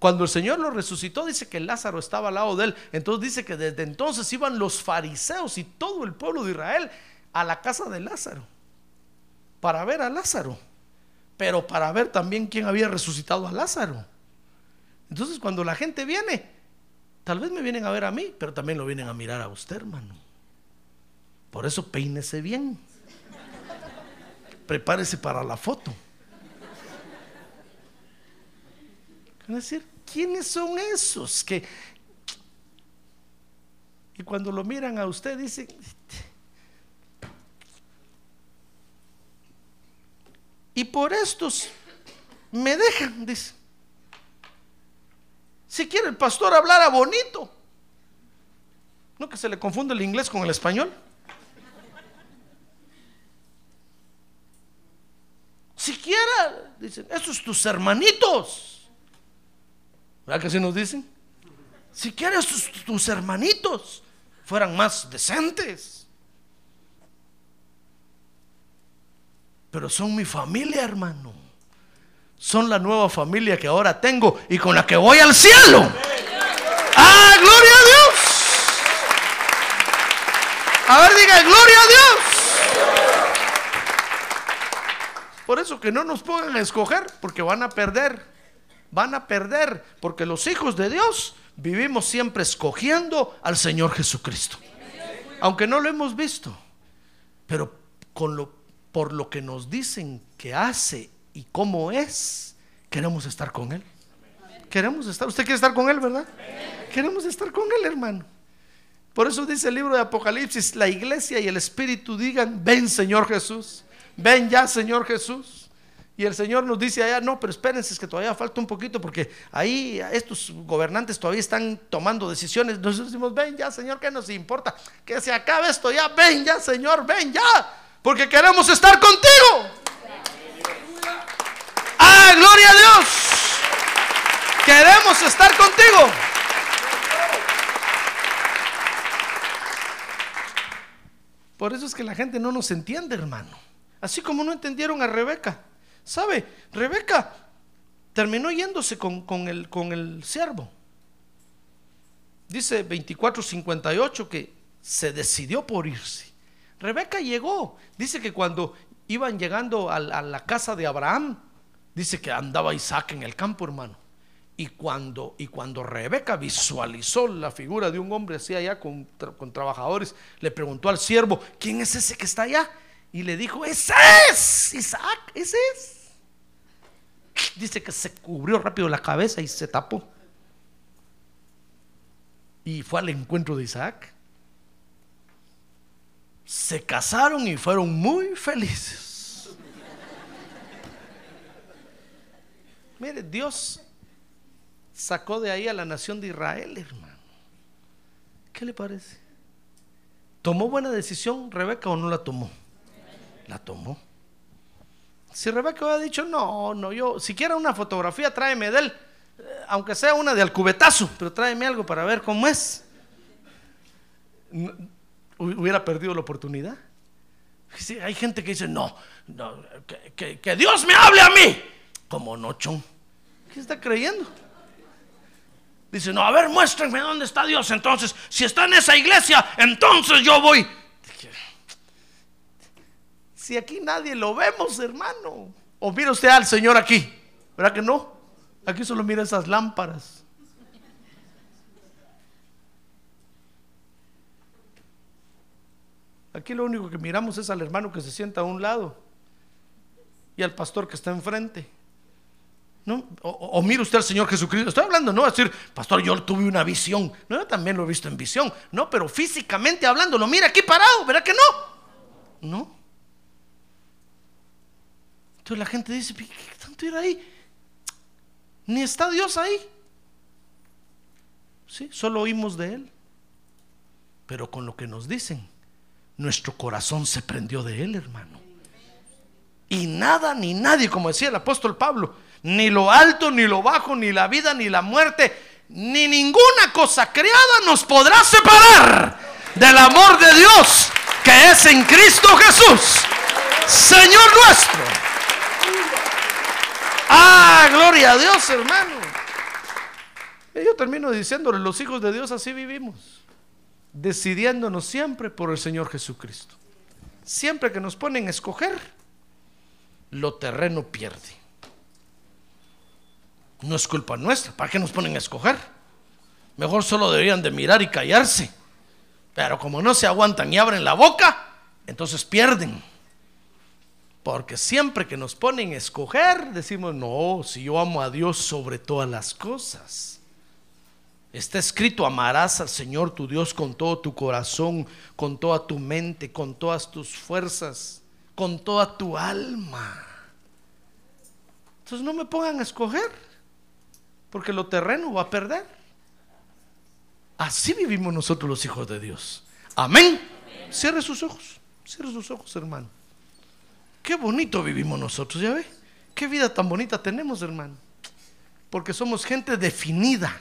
Cuando el Señor lo resucitó, dice que Lázaro estaba al lado de él. Entonces dice que desde entonces iban los fariseos y todo el pueblo de Israel a la casa de Lázaro para ver a Lázaro, pero para ver también quién había resucitado a Lázaro. Entonces cuando la gente viene, tal vez me vienen a ver a mí, pero también lo vienen a mirar a usted, hermano. Por eso peínese bien. Prepárese para la foto. Es decir, ¿quiénes son esos que... Y cuando lo miran a usted dicen, y por estos me dejan, dice. Si quiere el pastor hablara bonito, no que se le confunde el inglés con el español. Siquiera, dicen, esos tus hermanitos. ¿Verdad que así nos dicen? Si quieres tus, tus hermanitos fueran más decentes. Pero son mi familia, hermano. Son la nueva familia que ahora tengo y con la que voy al cielo. ¡Ah, gloria a Dios! A ver, diga, gloria a Dios. Por eso que no nos pongan a escoger, porque van a perder. Van a perder, porque los hijos de Dios vivimos siempre escogiendo al Señor Jesucristo. Aunque no lo hemos visto, pero por lo que nos dicen que hace y cómo es, queremos estar con Él. Queremos estar, usted quiere estar con Él, ¿verdad? Queremos estar con Él, hermano. Por eso dice el libro de Apocalipsis, la iglesia y el Espíritu digan, ven Señor Jesús, ven ya Señor Jesús. Y el Señor nos dice allá, no, pero espérense, es que todavía falta un poquito porque ahí estos gobernantes todavía están tomando decisiones. Nosotros decimos, ven ya Señor, ¿qué nos importa? Que se acabe esto ya, ven ya Señor, ven ya porque queremos estar contigo. Ah, gloria a Dios. Queremos estar contigo. Por eso es que la gente no nos entiende, hermano. Así como no entendieron a Rebeca. ¿Sabe? Rebeca terminó yéndose con, el, con el siervo. Dice 24:58 que se decidió por irse. Rebeca llegó. Dice que cuando iban llegando a, la casa de Abraham, dice que andaba Isaac en el campo, hermano. Y cuando, y cuando Rebeca visualizó la figura de un hombre así allá con, con, trabajadores, le preguntó al siervo, ¿quién es ese que está allá? Y le dijo, ese es Isaac, ese es. Dice que se cubrió rápido la cabeza y se tapó. Y fue al encuentro de Isaac se casaron y fueron muy felices. Mire, Dios sacó de ahí a la nación de Israel, hermano. ¿Qué le parece? ¿Tomó buena decisión Rebeca o no la tomó? La tomó. Si Rebeca hubiera dicho, no, no, yo, si quiera una fotografía, tráeme de él, eh, aunque sea una de alcubetazo, pero tráeme algo para ver cómo es hubiera perdido la oportunidad. hay gente que dice, no, que, Dios me hable a mí. Como no, chon. ¿Qué está creyendo? Dice, no, a ver, muéstrenme dónde está Dios. Entonces, si está en esa iglesia, entonces yo voy. Si aquí nadie lo vemos, hermano. O mira usted al Señor aquí. ¿Verdad que no? Aquí solo mira esas lámparas. Aquí lo único que miramos es al hermano que se sienta a un lado y al pastor que está enfrente. ¿No? O, mire usted al Señor Jesucristo. Estoy hablando, no a decir, pastor, yo tuve una visión. No, yo también lo he visto en visión. No, pero físicamente hablando, lo mira aquí parado, ¿verdad que no? No. Entonces la gente dice, ¿qué tanto ir ahí? Ni está Dios ahí. Sí, solo oímos de Él. pero con lo que nos dicen, nuestro corazón se prendió de Él, hermano. Y nada ni nadie, como decía el apóstol Pablo, ni lo alto, ni lo bajo, ni la vida, ni la muerte, ni ninguna cosa creada nos podrá separar del amor de Dios que es en Cristo Jesús, Señor nuestro. Ah, gloria a Dios, hermano. Y yo termino diciéndole, los hijos de Dios así vivimos, decidiéndonos siempre por el Señor Jesucristo. Siempre que nos ponen a escoger, lo terreno pierde. No es culpa nuestra, ¿para qué nos ponen a escoger? Mejor solo deberían de mirar y callarse. Pero como no se aguantan y abren la boca, entonces pierden. Porque siempre que nos ponen a escoger, decimos, no, si yo amo a Dios sobre todas las cosas. Está escrito, amarás al Señor tu Dios con todo tu corazón, con toda tu mente, con todas tus fuerzas, con toda tu alma. Entonces no me pongan a escoger, porque lo terreno va a perder. Así vivimos nosotros los hijos de Dios. Amén. Cierre sus ojos, cierre sus ojos, hermano. Qué bonito vivimos nosotros, ¿ya ve? Qué vida tan bonita tenemos, hermano. Porque somos gente definida,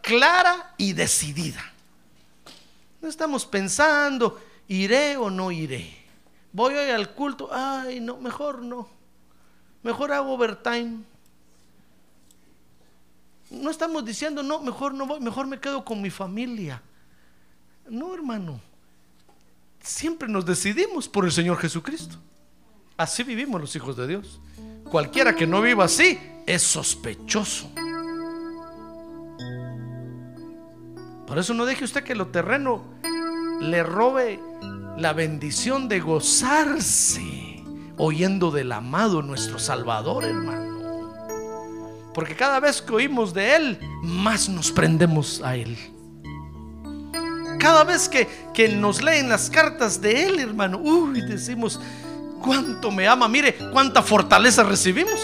clara y decidida. No estamos pensando, iré o no iré. Voy hoy al culto, ay, no, mejor no. Mejor hago overtime. No estamos diciendo, no, mejor no voy, mejor me quedo con mi familia. No, hermano. Siempre nos decidimos por el Señor Jesucristo. Así vivimos los hijos de Dios. Cualquiera que no viva así es sospechoso. Por eso no deje usted que lo terreno le robe la bendición de gozarse oyendo del amado nuestro Salvador, hermano. Porque cada vez que oímos de Él, más nos prendemos a Él. Cada vez que, que nos leen las cartas de Él, hermano, uy, decimos, cuánto me ama, mire cuánta fortaleza recibimos.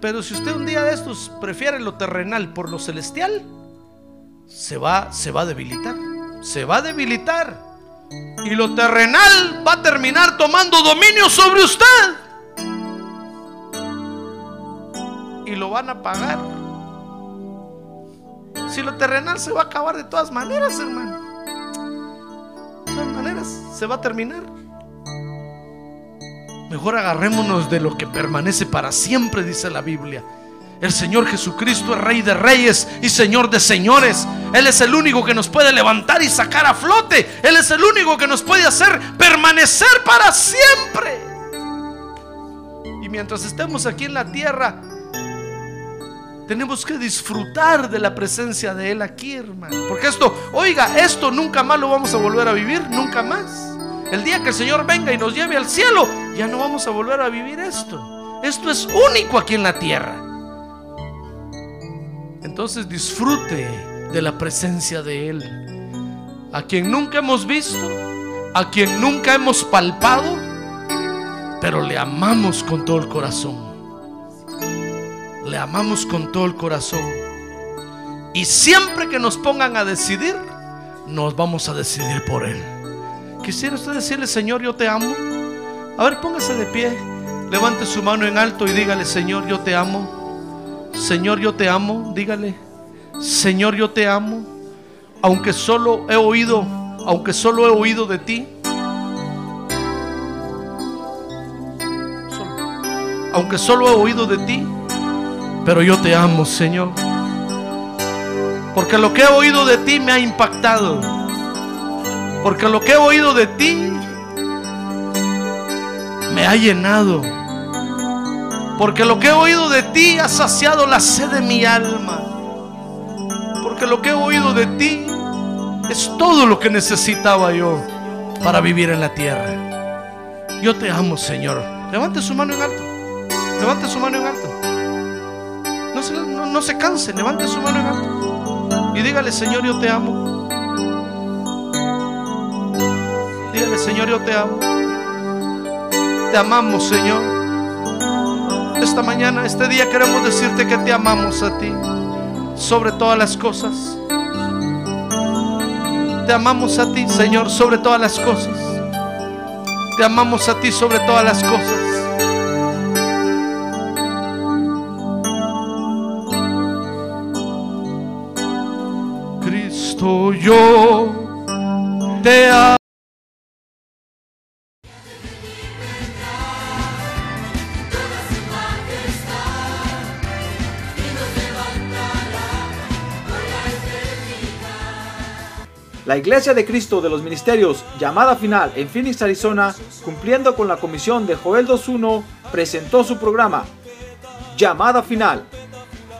Pero, si usted un día de estos prefiere lo terrenal por lo celestial, se va, se va a debilitar, se va a debilitar. Y lo terrenal va a terminar tomando dominio sobre usted. Y lo van a pagar. Si lo terrenal se va a acabar de todas maneras, hermano. Se va a terminar. Mejor agarrémonos de lo que permanece para siempre, dice la Biblia. El Señor Jesucristo es Rey de Reyes y Señor de Señores. Él es el único que nos puede levantar y sacar a flote. Él es el único que nos puede hacer permanecer para siempre. Y mientras estemos aquí en la tierra, tenemos que disfrutar de la presencia de Él aquí, hermano. Porque esto, oiga, esto nunca más lo vamos a volver a vivir, nunca más. El día que el Señor venga y nos lleve al cielo, ya no vamos a volver a vivir esto. Esto es único aquí en la tierra. Entonces disfrute de la presencia de Él. A quien nunca hemos visto, a quien nunca hemos palpado, pero le amamos con todo el corazón. Le amamos con todo el corazón. Y siempre que nos pongan a decidir, nos vamos a decidir por Él. Quisiera usted decirle, Señor, yo te amo. A ver, póngase de pie. Levante su mano en alto y dígale, Señor, yo te amo. Señor, yo te amo. Dígale, Señor, yo te amo. Aunque solo he oído, aunque solo he oído de ti. Aunque solo he oído de ti, pero yo te amo, Señor. Porque lo que he oído de ti me ha impactado. Porque lo que he oído de ti me ha llenado. Porque lo que he oído de ti ha saciado la sed de mi alma. Porque lo que he oído de ti es todo lo que necesitaba yo para vivir en la tierra. Yo te amo, Señor. Levante su mano en alto. Levante su mano en alto. No se, no, no se canse. Levante su mano. Y dígale, Señor, yo te amo. Dígale, Señor, yo te amo. Te amamos, Señor. Esta mañana, este día queremos decirte que te amamos a ti sobre todas las cosas. Te amamos a ti, Señor, sobre todas las cosas. Te amamos a ti sobre todas las cosas. Yo te amo. La Iglesia de Cristo de los Ministerios, llamada final en Phoenix, Arizona, cumpliendo con la comisión de Joel 2.1, presentó su programa, Llamada Final.